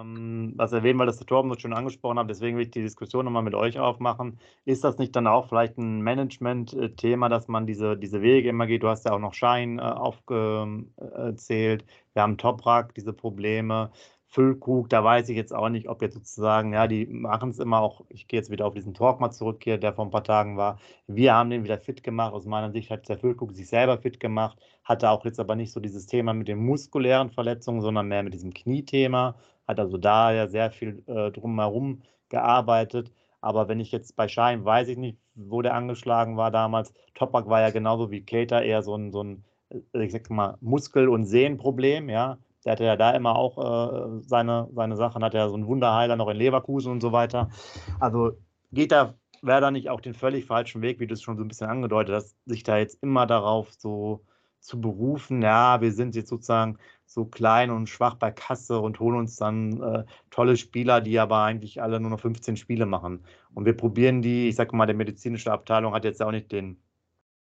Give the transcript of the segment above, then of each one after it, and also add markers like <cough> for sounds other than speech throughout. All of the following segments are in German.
ähm, was erwähnen, weil das der Torben so schön angesprochen hat. Deswegen will ich die Diskussion nochmal mit euch aufmachen. Ist das nicht dann auch vielleicht ein Management-Thema, dass man diese, diese Wege immer geht? Du hast ja auch noch Schein äh, aufgezählt. Wir haben Toprak, diese Probleme. Füllkrug, da weiß ich jetzt auch nicht, ob jetzt sozusagen, ja, die machen es immer auch, ich gehe jetzt wieder auf diesen Talk mal zurück hier, der vor ein paar Tagen war. Wir haben den wieder fit gemacht. Aus meiner Sicht hat der Füllkrug sich selber fit gemacht, hatte auch jetzt aber nicht so dieses Thema mit den muskulären Verletzungen, sondern mehr mit diesem Kniethema. Hat also da ja sehr viel äh, drumherum gearbeitet. Aber wenn ich jetzt bei Schein, weiß ich nicht, wo der angeschlagen war damals. Topak war ja genauso wie Keter eher so ein, so ein äh, ich sag mal, Muskel- und Sehnenproblem, ja. Der hatte ja da immer auch äh, seine, seine Sachen, hat ja so einen Wunderheiler noch in Leverkusen und so weiter. Also geht da Werder nicht auch den völlig falschen Weg, wie du es schon so ein bisschen angedeutet hast, sich da jetzt immer darauf so zu berufen, ja, wir sind jetzt sozusagen so klein und schwach bei Kasse und holen uns dann äh, tolle Spieler, die aber eigentlich alle nur noch 15 Spiele machen. Und wir probieren die, ich sage mal, der medizinische Abteilung hat jetzt auch nicht den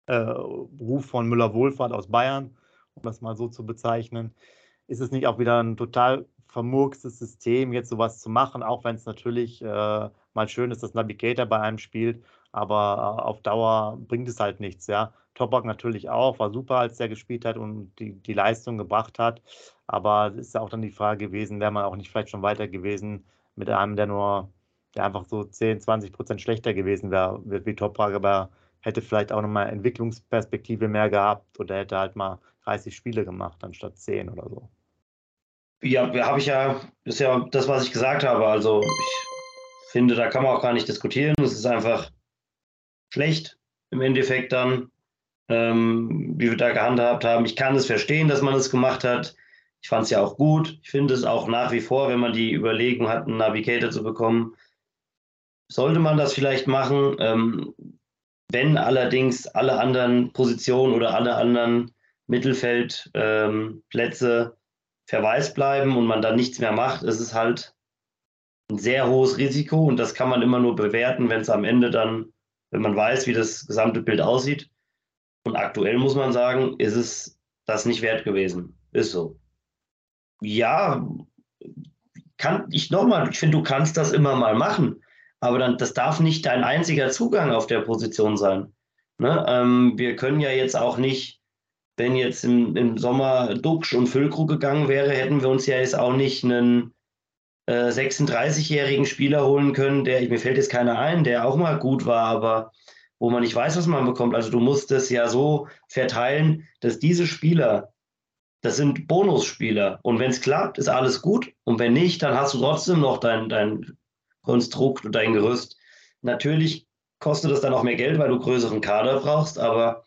äh, Ruf von Müller-Wohlfahrt aus Bayern, um das mal so zu bezeichnen ist es nicht auch wieder ein total vermurkstes System, jetzt sowas zu machen, auch wenn es natürlich äh, mal schön ist, dass Navigator bei einem spielt, aber äh, auf Dauer bringt es halt nichts, ja. Topok natürlich auch, war super, als der gespielt hat und die, die Leistung gebracht hat, aber es ist ja auch dann die Frage gewesen, wäre man auch nicht vielleicht schon weiter gewesen mit einem, der nur, der einfach so 10, 20 Prozent schlechter gewesen wäre, wie Toprak, aber hätte vielleicht auch nochmal Entwicklungsperspektive mehr gehabt oder hätte halt mal 30 Spiele gemacht anstatt 10 oder so. Ja, habe ich ja, ist ja das, was ich gesagt habe. Also ich finde, da kann man auch gar nicht diskutieren. Es ist einfach schlecht im Endeffekt dann, ähm, wie wir da gehandhabt haben. Ich kann es verstehen, dass man es gemacht hat. Ich fand es ja auch gut. Ich finde es auch nach wie vor, wenn man die Überlegung hat, einen Navigator zu bekommen, sollte man das vielleicht machen. Ähm, wenn allerdings alle anderen Positionen oder alle anderen Mittelfeldplätze ähm, verwaist bleiben und man dann nichts mehr macht, ist es halt ein sehr hohes Risiko und das kann man immer nur bewerten, wenn es am Ende dann, wenn man weiß, wie das gesamte Bild aussieht. Und aktuell muss man sagen, ist es das nicht wert gewesen. Ist so. Ja, kann ich nochmal, ich finde, du kannst das immer mal machen, aber dann, das darf nicht dein einziger Zugang auf der Position sein. Ne? Ähm, wir können ja jetzt auch nicht wenn jetzt im, im Sommer Duxch und Füllkrug gegangen wäre, hätten wir uns ja jetzt auch nicht einen äh, 36-jährigen Spieler holen können, der, mir fällt jetzt keiner ein, der auch mal gut war, aber wo man nicht weiß, was man bekommt. Also du musst es ja so verteilen, dass diese Spieler, das sind Bonusspieler. Und wenn es klappt, ist alles gut. Und wenn nicht, dann hast du trotzdem noch dein, dein Konstrukt und dein Gerüst. Natürlich kostet das dann auch mehr Geld, weil du größeren Kader brauchst, aber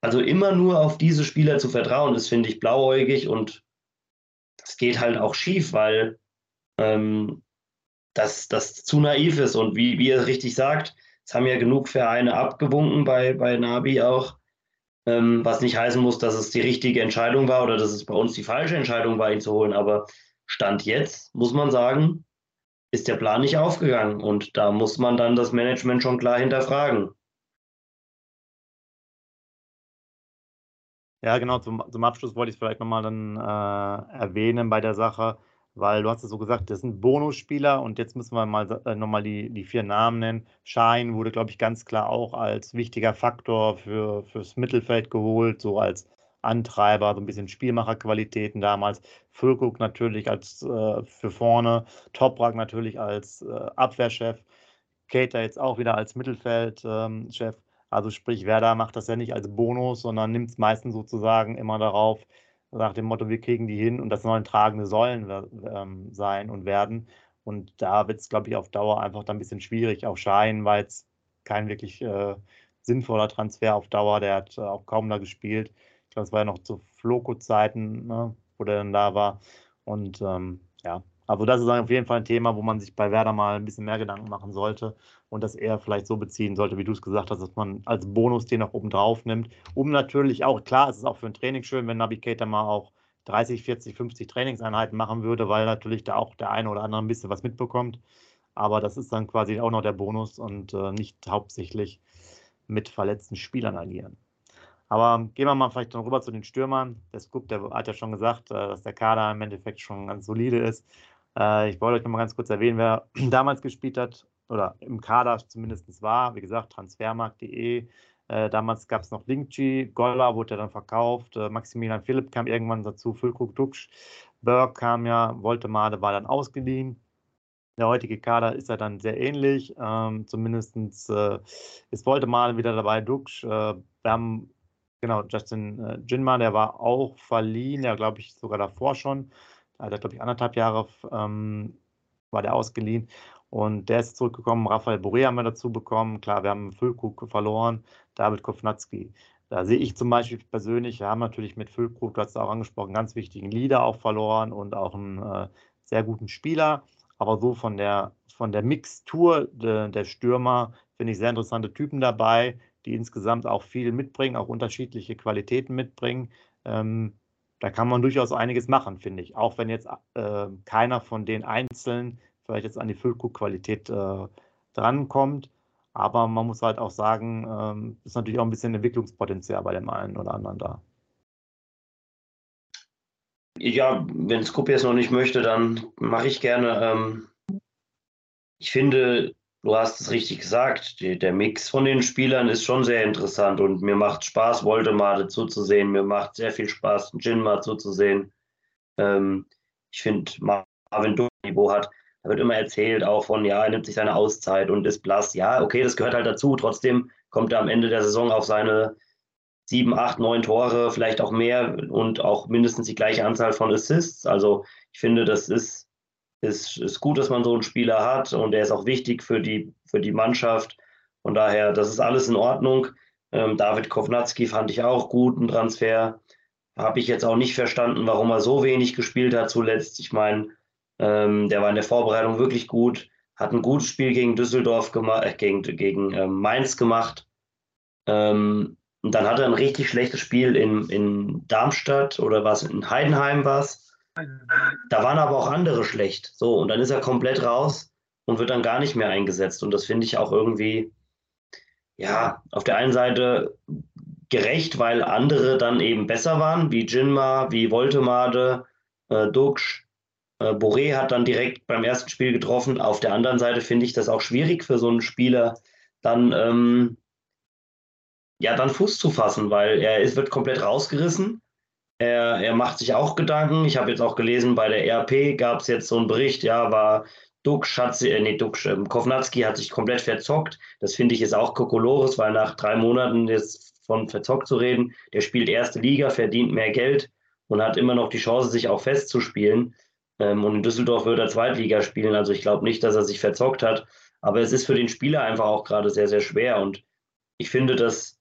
also immer nur auf diese Spieler zu vertrauen, das finde ich blauäugig und das geht halt auch schief, weil ähm, das, das zu naiv ist. Und wie, wie ihr richtig sagt, es haben ja genug Vereine abgewunken bei, bei Nabi auch, ähm, was nicht heißen muss, dass es die richtige Entscheidung war oder dass es bei uns die falsche Entscheidung war, ihn zu holen. Aber Stand jetzt, muss man sagen, ist der Plan nicht aufgegangen. Und da muss man dann das Management schon klar hinterfragen. Ja, genau, zum, zum Abschluss wollte ich es vielleicht nochmal dann äh, erwähnen bei der Sache, weil du hast es so gesagt, das sind Bonusspieler und jetzt müssen wir mal äh, nochmal die, die vier Namen nennen. Schein wurde, glaube ich, ganz klar auch als wichtiger Faktor für, fürs Mittelfeld geholt, so als Antreiber, so ein bisschen Spielmacherqualitäten damals. Füllkrug natürlich als äh, für vorne, Toprak natürlich als äh, Abwehrchef, Cater jetzt auch wieder als Mittelfeldchef. Ähm, also sprich, Werder macht das ja nicht als Bonus, sondern nimmt es meistens sozusagen immer darauf, nach dem Motto, wir kriegen die hin und das sollen tragende Säulen ähm, sein und werden. Und da wird es, glaube ich, auf Dauer einfach dann ein bisschen schwierig. Auch Schein war jetzt kein wirklich äh, sinnvoller Transfer auf Dauer. Der hat äh, auch kaum da gespielt. Ich glaube, es war ja noch zu Floco-Zeiten, ne, wo der dann da war. Und ähm, ja, also das ist auf jeden Fall ein Thema, wo man sich bei Werder mal ein bisschen mehr Gedanken machen sollte und das eher vielleicht so beziehen sollte, wie du es gesagt hast, dass man als Bonus den noch oben drauf nimmt, um natürlich auch, klar, es ist auch für ein Training schön, wenn Navigator mal auch 30, 40, 50 Trainingseinheiten machen würde, weil natürlich da auch der eine oder andere ein bisschen was mitbekommt. Aber das ist dann quasi auch noch der Bonus und äh, nicht hauptsächlich mit verletzten Spielern agieren. Aber gehen wir mal vielleicht dann rüber zu den Stürmern. Der Scoop, der hat ja schon gesagt, äh, dass der Kader im Endeffekt schon ganz solide ist. Äh, ich wollte euch noch mal ganz kurz erwähnen, wer <clears throat> damals gespielt hat oder im Kader zumindest war. Wie gesagt, transfermarkt.de. Äh, damals gab es noch Linkji, Golla wurde dann verkauft, äh, Maximilian Philipp kam irgendwann dazu, Füllkrug Duxch, Berg kam ja, Woltemade war dann ausgeliehen. Der heutige Kader ist ja dann sehr ähnlich. Ähm, Zumindest äh, ist Woltemade wieder dabei, Duxch. Äh, wir haben genau Justin äh, Jinma, der war auch verliehen, ja glaube ich sogar davor schon. Also, glaube ich, anderthalb Jahre ähm, war der ausgeliehen. Und der ist zurückgekommen. Raphael Boré haben wir dazu bekommen. Klar, wir haben Füllkrug verloren, David Kovnatski. Da sehe ich zum Beispiel persönlich, wir haben natürlich mit Füllkrug, du hast es auch angesprochen, ganz wichtigen Leader auch verloren und auch einen äh, sehr guten Spieler. Aber so von der, von der Mixtur de, der Stürmer finde ich sehr interessante Typen dabei, die insgesamt auch viel mitbringen, auch unterschiedliche Qualitäten mitbringen. Ähm, da kann man durchaus einiges machen, finde ich. Auch wenn jetzt äh, keiner von den Einzelnen vielleicht jetzt an die Füllkrug-Qualität äh, drankommt. Aber man muss halt auch sagen, ähm, ist natürlich auch ein bisschen Entwicklungspotenzial bei dem einen oder anderen da. Ja, wenn Skup jetzt noch nicht möchte, dann mache ich gerne. Ähm, ich finde, du hast es richtig gesagt, die, der Mix von den Spielern ist schon sehr interessant und mir macht Spaß, Voldemar zuzusehen. Mir macht sehr viel Spaß, Jinma zuzusehen. Ähm, ich finde, Marvin Niveau hat da wird immer erzählt auch von, ja, er nimmt sich seine Auszeit und ist blass. Ja, okay, das gehört halt dazu. Trotzdem kommt er am Ende der Saison auf seine sieben, acht, neun Tore, vielleicht auch mehr und auch mindestens die gleiche Anzahl von Assists. Also ich finde, das ist, ist, ist gut, dass man so einen Spieler hat und er ist auch wichtig für die, für die Mannschaft. Von daher, das ist alles in Ordnung. Ähm, David Kovnatski fand ich auch gut, ein Transfer. Habe ich jetzt auch nicht verstanden, warum er so wenig gespielt hat zuletzt. Ich meine, ähm, der war in der Vorbereitung wirklich gut, hat ein gutes Spiel gegen Düsseldorf gemacht, äh, gegen, gegen äh, Mainz gemacht. Ähm, und dann hat er ein richtig schlechtes Spiel in, in Darmstadt oder was, in Heidenheim war es. Da waren aber auch andere schlecht. So, und dann ist er komplett raus und wird dann gar nicht mehr eingesetzt. Und das finde ich auch irgendwie, ja, auf der einen Seite gerecht, weil andere dann eben besser waren, wie Jinma, wie Voltemade, äh, Duxch. Äh, Boré hat dann direkt beim ersten Spiel getroffen. Auf der anderen Seite finde ich das auch schwierig für so einen Spieler, dann, ähm, ja, dann Fuß zu fassen, weil er ist, wird komplett rausgerissen. Er, er macht sich auch Gedanken. Ich habe jetzt auch gelesen, bei der RP gab es jetzt so einen Bericht, ja, war Dux hat sie, äh, nee, Dux, äh, Kovnatski hat sich komplett verzockt. Das finde ich jetzt auch Kokolores, weil nach drei Monaten jetzt von verzockt zu reden, der spielt erste Liga, verdient mehr Geld und hat immer noch die Chance, sich auch festzuspielen. Ähm, und in Düsseldorf wird er Zweitliga spielen. Also ich glaube nicht, dass er sich verzockt hat. Aber es ist für den Spieler einfach auch gerade sehr, sehr schwer. Und ich finde, dass,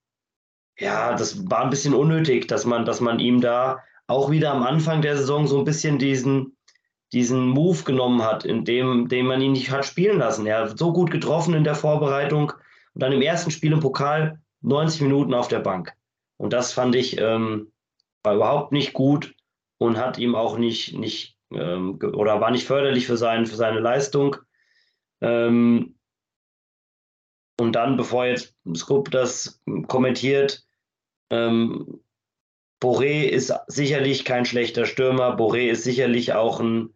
ja, das war ein bisschen unnötig, dass man, dass man ihm da auch wieder am Anfang der Saison so ein bisschen diesen, diesen Move genommen hat, in dem, dem man ihn nicht hat spielen lassen. Er hat so gut getroffen in der Vorbereitung und dann im ersten Spiel im Pokal 90 Minuten auf der Bank. Und das fand ich ähm, war überhaupt nicht gut und hat ihm auch nicht, nicht ähm, oder war nicht förderlich für, sein, für seine Leistung. Ähm, und dann, bevor jetzt Scoop das kommentiert, ähm, Boré ist sicherlich kein schlechter Stürmer. Boré ist sicherlich auch ein,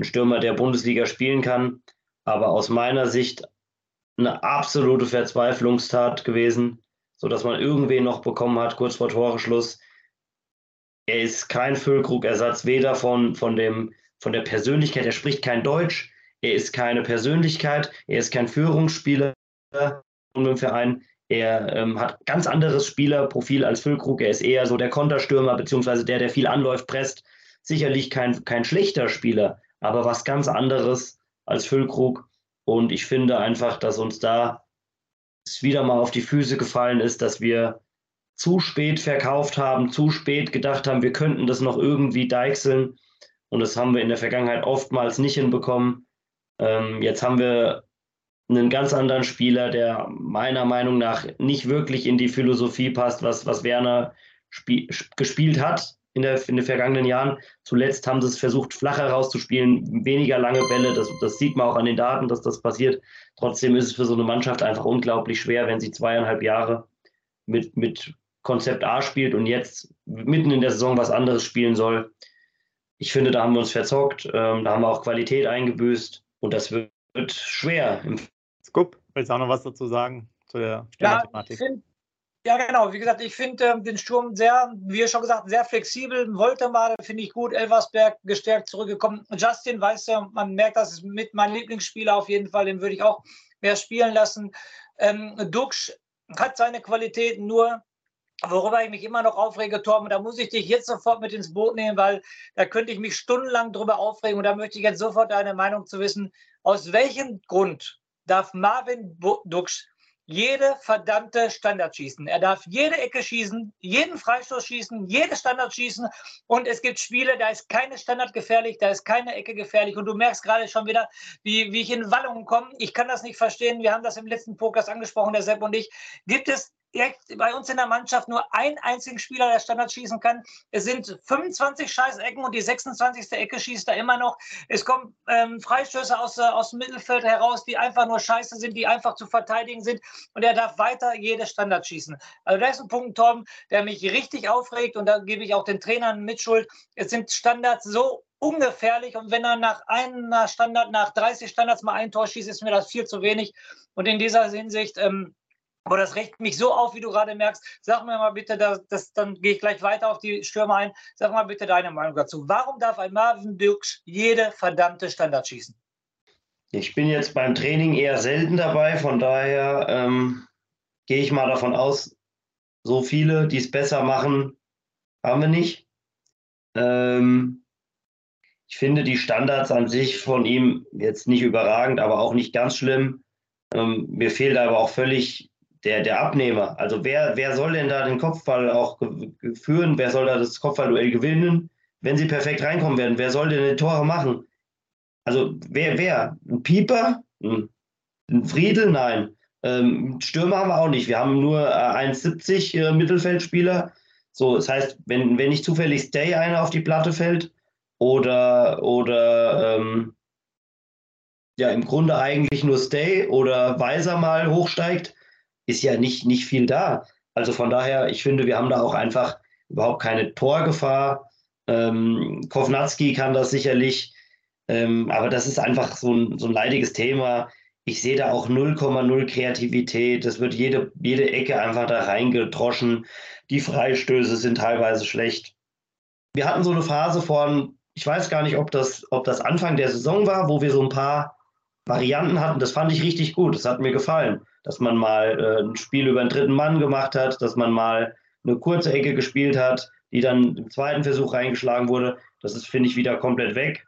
ein Stürmer, der Bundesliga spielen kann. Aber aus meiner Sicht eine absolute Verzweiflungstat gewesen, sodass man irgendwen noch bekommen hat, kurz vor Toreschluss, er ist kein Füllkrug-Ersatz, weder von, von, dem, von der Persönlichkeit, er spricht kein Deutsch, er ist keine Persönlichkeit, er ist kein Führungsspieler im Verein. Er ähm, hat ganz anderes Spielerprofil als Füllkrug. Er ist eher so der Konterstürmer, beziehungsweise der, der viel anläuft, presst. Sicherlich kein, kein schlechter Spieler, aber was ganz anderes als Füllkrug. Und ich finde einfach, dass uns da es wieder mal auf die Füße gefallen ist, dass wir zu spät verkauft haben, zu spät gedacht haben, wir könnten das noch irgendwie deichseln. Und das haben wir in der Vergangenheit oftmals nicht hinbekommen. Ähm, jetzt haben wir einen ganz anderen Spieler, der meiner Meinung nach nicht wirklich in die Philosophie passt, was, was Werner gespielt hat in, der, in den vergangenen Jahren. Zuletzt haben sie es versucht, flacher rauszuspielen, weniger lange Bälle. Das, das sieht man auch an den Daten, dass das passiert. Trotzdem ist es für so eine Mannschaft einfach unglaublich schwer, wenn sie zweieinhalb Jahre mit, mit Konzept A spielt und jetzt mitten in der Saison was anderes spielen soll. ich finde, da haben wir uns verzockt, ähm, da haben wir auch Qualität eingebüßt und das wird, schwer. Scoop, willst du auch noch was dazu sagen zu der Thematik? Ja, ja, genau. Wie gesagt, ich finde ähm, den Sturm sehr, wie schon gesagt, sehr flexibel. Wollte mal, finde ich gut. Elversberg gestärkt zurückgekommen. Justin, weiß ja, man merkt, das ist mit meinem Lieblingsspieler auf jeden Fall. Den würde ich auch mehr spielen lassen. Ähm, Dux hat seine Qualitäten, nur worüber ich mich immer noch aufrege, Torben, da muss ich dich jetzt sofort mit ins Boot nehmen, weil da könnte ich mich stundenlang drüber aufregen und da möchte ich jetzt sofort deine Meinung zu wissen. Aus welchem Grund darf Marvin Dux jede verdammte Standard schießen. Er darf jede Ecke schießen, jeden Freistoß schießen, jede Standard schießen. Und es gibt Spiele, da ist keine Standard gefährlich, da ist keine Ecke gefährlich. Und du merkst gerade schon wieder, wie, wie ich in Wallungen komme. Ich kann das nicht verstehen. Wir haben das im letzten Podcast angesprochen, der Sepp und ich. Gibt es bei uns in der Mannschaft nur einen einzigen Spieler, der Standard schießen kann. Es sind 25 Scheißecken und die 26. Ecke schießt er immer noch. Es kommen ähm, Freistöße aus, äh, aus dem Mittelfeld heraus, die einfach nur scheiße sind, die einfach zu verteidigen sind. Und er darf weiter jede Standard schießen. Also da ist ein Punkt, Tom, der mich richtig aufregt und da gebe ich auch den Trainern Mitschuld. Es sind Standards so ungefährlich und wenn er nach einer Standard, nach 30 Standards mal ein Tor schießt, ist mir das viel zu wenig. Und in dieser Hinsicht ähm, aber das regt mich so auf, wie du gerade merkst. Sag mir mal bitte, das, das, dann gehe ich gleich weiter auf die Stürmer ein. Sag mal bitte deine Meinung dazu. Warum darf ein Marvin Dukes jede verdammte Standard schießen? Ich bin jetzt beim Training eher selten dabei, von daher ähm, gehe ich mal davon aus, so viele, die es besser machen, haben wir nicht. Ähm, ich finde die Standards an sich von ihm jetzt nicht überragend, aber auch nicht ganz schlimm. Ähm, mir fehlt aber auch völlig der, der Abnehmer. Also wer, wer soll denn da den Kopfball auch führen? Wer soll da das Kopfballduell gewinnen, wenn sie perfekt reinkommen werden? Wer soll denn die Tore machen? Also wer, wer? Ein Pieper? Ein Friedel? Nein. Ähm, Stürmer haben wir auch nicht. Wir haben nur äh, 1,70 äh, Mittelfeldspieler. So, das heißt, wenn, wenn nicht zufällig Stay einer auf die Platte fällt oder, oder ähm, ja, im Grunde eigentlich nur Stay oder Weiser mal hochsteigt, ist ja nicht, nicht viel da. Also von daher, ich finde, wir haben da auch einfach überhaupt keine Torgefahr. Ähm, Kovnatski kann das sicherlich, ähm, aber das ist einfach so ein, so ein leidiges Thema. Ich sehe da auch 0,0 Kreativität. Das wird jede, jede Ecke einfach da reingedroschen. Die Freistöße sind teilweise schlecht. Wir hatten so eine Phase von, ich weiß gar nicht, ob das, ob das Anfang der Saison war, wo wir so ein paar Varianten hatten. Das fand ich richtig gut. Das hat mir gefallen dass man mal äh, ein Spiel über einen dritten Mann gemacht hat, dass man mal eine kurze Ecke gespielt hat, die dann im zweiten Versuch reingeschlagen wurde. Das ist, finde ich, wieder komplett weg.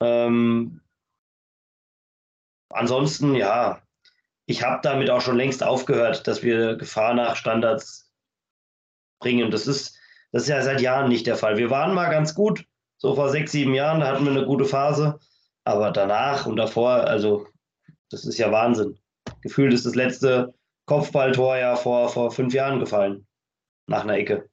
Ähm, ansonsten, ja, ich habe damit auch schon längst aufgehört, dass wir Gefahr nach Standards bringen. Das ist, das ist ja seit Jahren nicht der Fall. Wir waren mal ganz gut, so vor sechs, sieben Jahren, da hatten wir eine gute Phase. Aber danach und davor, also, das ist ja Wahnsinn gefühlt ist das letzte Kopfballtor ja vor, vor fünf Jahren gefallen. Nach einer Ecke.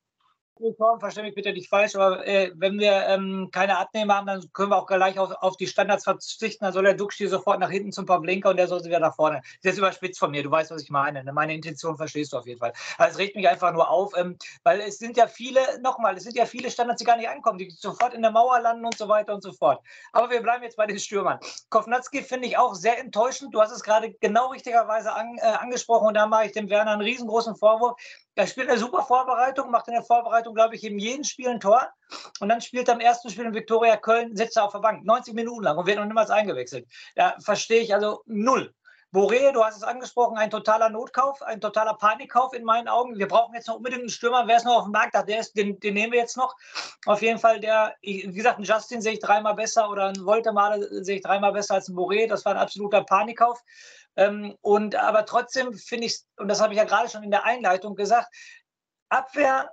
Form, verstehe mich bitte nicht falsch, aber äh, wenn wir ähm, keine Abnehmer haben, dann können wir auch gleich auf, auf die Standards verzichten. Dann soll der Duxch sofort nach hinten zum Pavlenka und der soll sie wieder nach vorne. Das ist überspitzt von mir, du weißt, was ich meine. Ne? Meine Intention verstehst du auf jeden Fall. Also es regt mich einfach nur auf, ähm, weil es sind ja viele, nochmal, es sind ja viele Standards, die gar nicht ankommen, die sofort in der Mauer landen und so weiter und so fort. Aber wir bleiben jetzt bei den Stürmern. Kovnatski finde ich auch sehr enttäuschend. Du hast es gerade genau richtigerweise an, äh, angesprochen und da mache ich dem Werner einen riesengroßen Vorwurf. Er spielt eine super Vorbereitung, macht in der Vorbereitung, glaube ich, in jedem Spiel ein Tor. Und dann spielt er am ersten Spiel in Viktoria Köln, sitzt er auf der Bank, 90 Minuten lang und wird noch niemals eingewechselt. Da verstehe ich also null. Boré, du hast es angesprochen, ein totaler Notkauf, ein totaler Panikkauf in meinen Augen. Wir brauchen jetzt noch unbedingt einen Stürmer. Wer ist noch auf dem Markt? Der ist, den, den nehmen wir jetzt noch. Auf jeden Fall, der, wie gesagt, einen Justin sehe ich dreimal besser oder einen Voltemade sehe ich dreimal besser als einen Boré. Das war ein absoluter Panikkauf. Ähm, und aber trotzdem finde ich, und das habe ich ja gerade schon in der Einleitung gesagt, Abwehr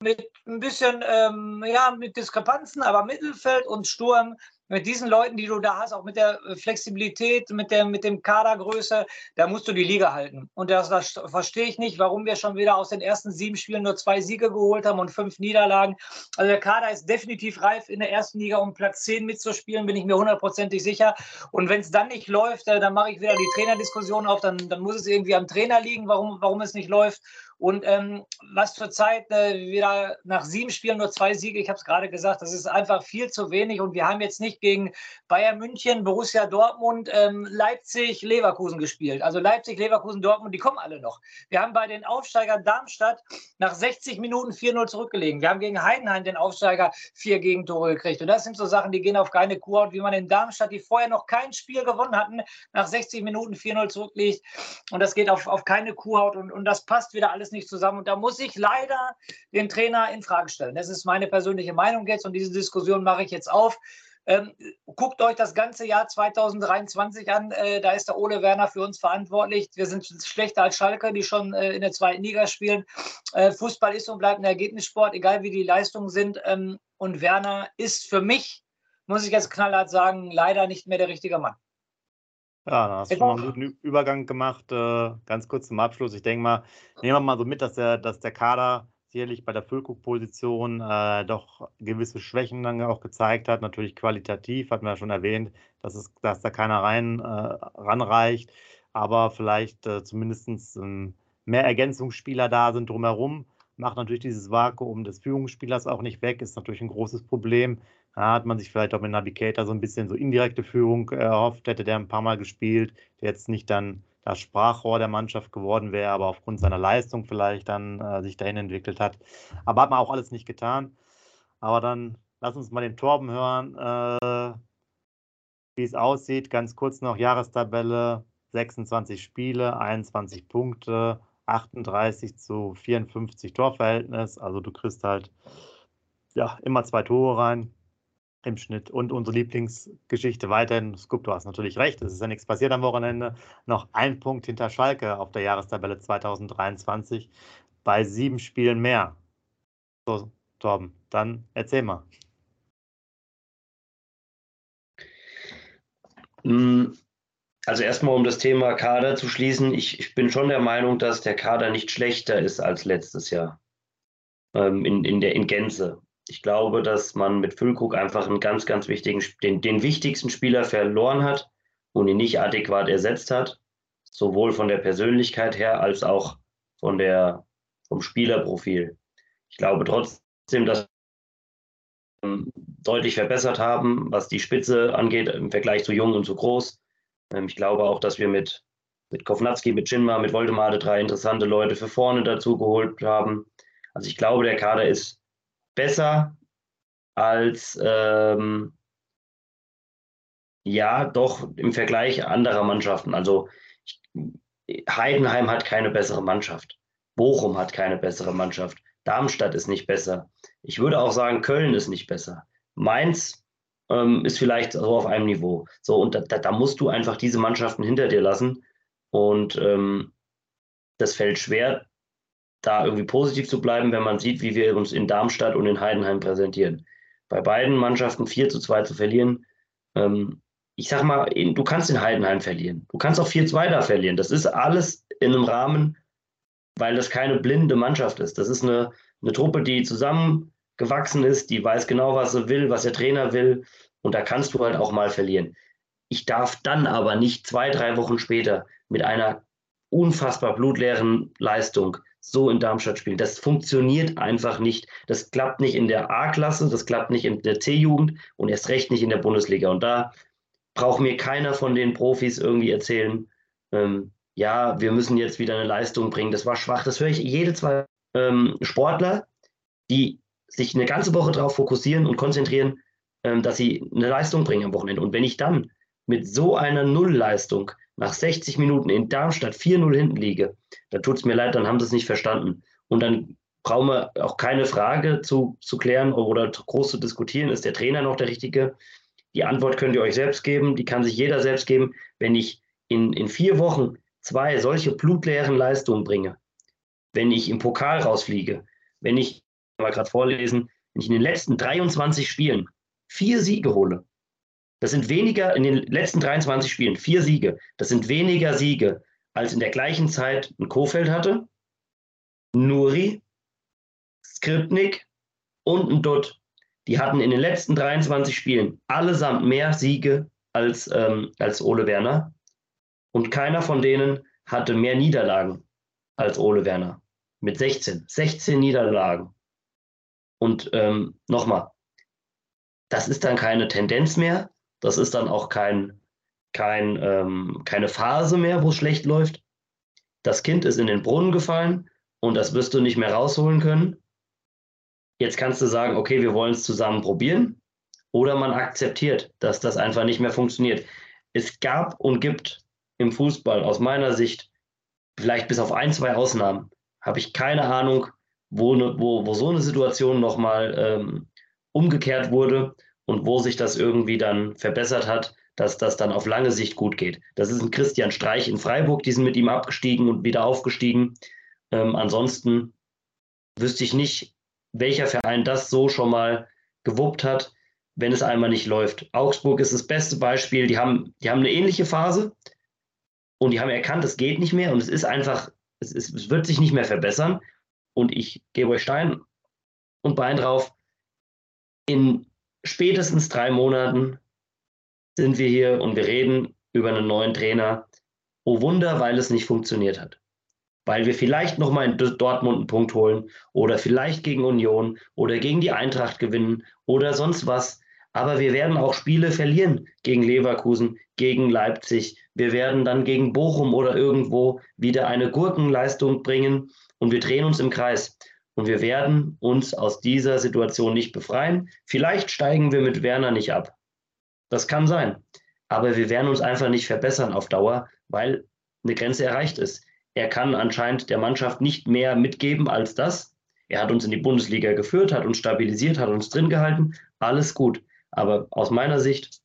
mit ein bisschen, ähm, ja, mit Diskrepanzen, aber Mittelfeld und Sturm mit diesen Leuten, die du da hast, auch mit der äh, Flexibilität, mit, der, mit dem Kadergröße, da musst du die Liga halten. Und das, das verstehe ich nicht, warum wir schon wieder aus den ersten sieben Spielen nur zwei Siege geholt haben und fünf Niederlagen. Also der Kader ist definitiv reif in der ersten Liga, um Platz 10 mitzuspielen, bin ich mir hundertprozentig sicher. Und wenn es dann nicht läuft, äh, dann mache ich wieder die Trainerdiskussion auf, dann, dann muss es irgendwie am Trainer liegen, warum, warum es nicht läuft. Und ähm, was zurzeit äh, wieder nach sieben Spielen nur zwei Siege, ich habe es gerade gesagt, das ist einfach viel zu wenig. Und wir haben jetzt nicht gegen Bayern München, Borussia Dortmund, ähm, Leipzig, Leverkusen gespielt. Also Leipzig, Leverkusen, Dortmund, die kommen alle noch. Wir haben bei den Aufsteigern Darmstadt nach 60 Minuten 4-0 zurückgelegen. Wir haben gegen Heidenheim den Aufsteiger vier Gegentore gekriegt. Und das sind so Sachen, die gehen auf keine Kurhaut, wie man in Darmstadt, die vorher noch kein Spiel gewonnen hatten, nach 60 Minuten 4-0 zurückliegt. Und das geht auf, auf keine Kuhhaut und, und das passt wieder alles nicht zusammen. Und da muss ich leider den Trainer in Frage stellen. Das ist meine persönliche Meinung jetzt und diese Diskussion mache ich jetzt auf. Ähm, guckt euch das ganze Jahr 2023 an. Äh, da ist der Ole Werner für uns verantwortlich. Wir sind schlechter als Schalke, die schon äh, in der zweiten Liga spielen. Äh, Fußball ist und bleibt ein Ergebnissport, egal wie die Leistungen sind. Ähm, und Werner ist für mich, muss ich jetzt knallhart sagen, leider nicht mehr der richtige Mann. Ja, da hast du schon mal einen guten Übergang gemacht. Äh, ganz kurz zum Abschluss. Ich denke mal, nehmen wir mal so mit, dass der, dass der Kader sicherlich bei der Füllkrug-Position äh, doch gewisse Schwächen dann auch gezeigt hat. Natürlich qualitativ, hatten wir ja schon erwähnt, dass, es, dass da keiner rein äh, ranreicht, aber vielleicht äh, zumindest ähm, mehr Ergänzungsspieler da sind drumherum. Macht natürlich dieses Vakuum des Führungsspielers auch nicht weg, ist natürlich ein großes Problem. Hat man sich vielleicht auch mit Navigator so ein bisschen so indirekte Führung erhofft, hätte der ein paar Mal gespielt, der jetzt nicht dann das Sprachrohr der Mannschaft geworden wäre, aber aufgrund seiner Leistung vielleicht dann äh, sich dahin entwickelt hat. Aber hat man auch alles nicht getan. Aber dann lass uns mal den Torben hören, äh, wie es aussieht. Ganz kurz noch Jahrestabelle, 26 Spiele, 21 Punkte, 38 zu 54 Torverhältnis. Also du kriegst halt ja immer zwei Tore rein im Schnitt. Und unsere Lieblingsgeschichte weiterhin, Scoop, du hast natürlich recht, es ist ja nichts passiert am Wochenende. Noch ein Punkt hinter Schalke auf der Jahrestabelle 2023 bei sieben Spielen mehr. So, Torben, dann erzähl mal. Hm, also erstmal, um das Thema Kader zu schließen, ich, ich bin schon der Meinung, dass der Kader nicht schlechter ist als letztes Jahr ähm, in, in, der, in Gänze ich glaube, dass man mit Füllkrug einfach einen ganz, ganz wichtigen, den, den wichtigsten Spieler verloren hat und ihn nicht adäquat ersetzt hat, sowohl von der Persönlichkeit her als auch von der, vom Spielerprofil. Ich glaube trotzdem, dass wir deutlich verbessert haben, was die Spitze angeht, im Vergleich zu jung und zu groß. Ähm, ich glaube auch, dass wir mit, mit Kovnatski, mit Chinma, mit Voldemade drei interessante Leute für vorne dazu geholt haben. Also ich glaube, der Kader ist besser als ähm, ja, doch im Vergleich anderer Mannschaften. Also Heidenheim hat keine bessere Mannschaft. Bochum hat keine bessere Mannschaft. Darmstadt ist nicht besser. Ich würde auch sagen, Köln ist nicht besser. Mainz ähm, ist vielleicht so auf einem Niveau. So, und da, da, musst du einfach diese Mannschaften hinter dir lassen. Und ähm, das fällt schwer, da irgendwie positiv zu bleiben, wenn man sieht, wie wir uns in Darmstadt und in Heidenheim präsentieren. Bei beiden Mannschaften 4 zu 2 zu verlieren, ähm, ich sag mal, in, du kannst in Heidenheim verlieren. Du kannst auch 4-2 da verlieren. Das ist alles in einem Rahmen, weil das keine blinde Mannschaft ist. Das ist eine, eine Truppe, die zusammengewachsen ist, die weiß genau, was sie will, was der Trainer will. Und da kannst du halt auch mal verlieren. Ich darf dann aber nicht zwei, drei Wochen später mit einer unfassbar blutleeren Leistung so in Darmstadt spielen. Das funktioniert einfach nicht. Das klappt nicht in der A-Klasse, das klappt nicht in der C-Jugend und erst recht nicht in der Bundesliga. Und da braucht mir keiner von den Profis irgendwie erzählen, ähm, ja, wir müssen jetzt wieder eine Leistung bringen. Das war schwach. Das höre ich jede zwei ähm, Sportler, die sich eine ganze Woche darauf fokussieren und konzentrieren, ähm, dass sie eine Leistung bringen am Wochenende. Und wenn ich dann mit so einer Nullleistung nach 60 Minuten in Darmstadt 4-0 hinten liege, da tut es mir leid, dann haben sie es nicht verstanden. Und dann brauchen wir auch keine Frage zu, zu klären oder groß zu diskutieren, ist der Trainer noch der Richtige? Die Antwort könnt ihr euch selbst geben, die kann sich jeder selbst geben. Wenn ich in, in vier Wochen zwei solche blutleeren Leistungen bringe, wenn ich im Pokal rausfliege, wenn ich, mal gerade vorlesen, wenn ich in den letzten 23 Spielen vier Siege hole, das sind weniger in den letzten 23 Spielen, vier Siege. Das sind weniger Siege, als in der gleichen Zeit ein Kofeld hatte, Nuri, Skripnik und ein Dutt. Die hatten in den letzten 23 Spielen allesamt mehr Siege als, ähm, als Ole Werner. Und keiner von denen hatte mehr Niederlagen als Ole Werner. mit 16. 16 Niederlagen. Und ähm, nochmal, das ist dann keine Tendenz mehr. Das ist dann auch kein, kein, ähm, keine Phase mehr, wo es schlecht läuft. Das Kind ist in den Brunnen gefallen und das wirst du nicht mehr rausholen können. Jetzt kannst du sagen, okay, wir wollen es zusammen probieren. Oder man akzeptiert, dass das einfach nicht mehr funktioniert. Es gab und gibt im Fußball aus meiner Sicht, vielleicht bis auf ein, zwei Ausnahmen, habe ich keine Ahnung, wo, ne, wo, wo so eine Situation nochmal ähm, umgekehrt wurde und wo sich das irgendwie dann verbessert hat, dass das dann auf lange Sicht gut geht. Das ist ein Christian Streich in Freiburg, die sind mit ihm abgestiegen und wieder aufgestiegen. Ähm, ansonsten wüsste ich nicht, welcher Verein das so schon mal gewuppt hat, wenn es einmal nicht läuft. Augsburg ist das beste Beispiel. Die haben, die haben eine ähnliche Phase und die haben erkannt, es geht nicht mehr und es ist einfach, es, ist, es wird sich nicht mehr verbessern. Und ich gebe euch Stein und Bein drauf. In spätestens drei Monaten sind wir hier und wir reden über einen neuen Trainer. Oh Wunder, weil es nicht funktioniert hat. Weil wir vielleicht nochmal in Dortmund einen Punkt holen oder vielleicht gegen Union oder gegen die Eintracht gewinnen oder sonst was. Aber wir werden auch Spiele verlieren gegen Leverkusen, gegen Leipzig. Wir werden dann gegen Bochum oder irgendwo wieder eine Gurkenleistung bringen und wir drehen uns im Kreis. Und wir werden uns aus dieser Situation nicht befreien. Vielleicht steigen wir mit Werner nicht ab. Das kann sein. Aber wir werden uns einfach nicht verbessern auf Dauer, weil eine Grenze erreicht ist. Er kann anscheinend der Mannschaft nicht mehr mitgeben als das. Er hat uns in die Bundesliga geführt, hat uns stabilisiert, hat uns drin gehalten. Alles gut. Aber aus meiner Sicht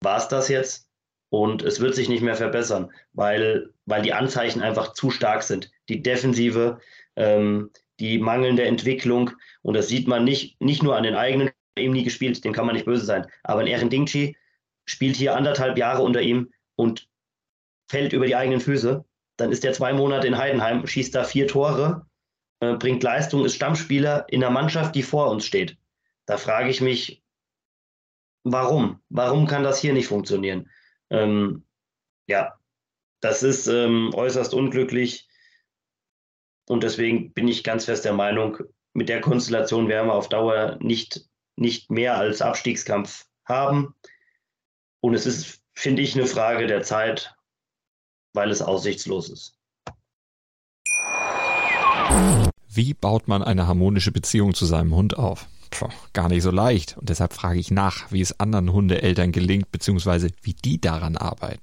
war es das jetzt und es wird sich nicht mehr verbessern, weil, weil die Anzeichen einfach zu stark sind. Die Defensive, ähm, die mangelnde Entwicklung und das sieht man nicht, nicht nur an den eigenen, ihm nie gespielt, dem kann man nicht böse sein, aber ein Erin Dingchi spielt hier anderthalb Jahre unter ihm und fällt über die eigenen Füße. Dann ist er zwei Monate in Heidenheim, schießt da vier Tore, äh, bringt Leistung, ist Stammspieler in der Mannschaft, die vor uns steht. Da frage ich mich, warum? Warum kann das hier nicht funktionieren? Ähm, ja, das ist ähm, äußerst unglücklich. Und deswegen bin ich ganz fest der Meinung, mit der Konstellation werden wir auf Dauer nicht, nicht mehr als Abstiegskampf haben. Und es ist, finde ich, eine Frage der Zeit, weil es aussichtslos ist. Wie baut man eine harmonische Beziehung zu seinem Hund auf? Puh, gar nicht so leicht. Und deshalb frage ich nach, wie es anderen Hundeeltern gelingt, beziehungsweise wie die daran arbeiten.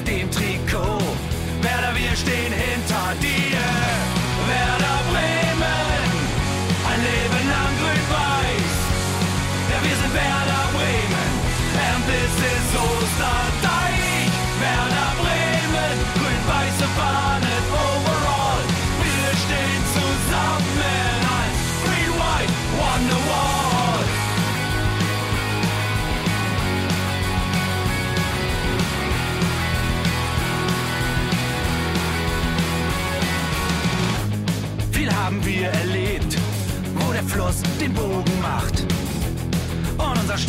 Auf dem Trikot.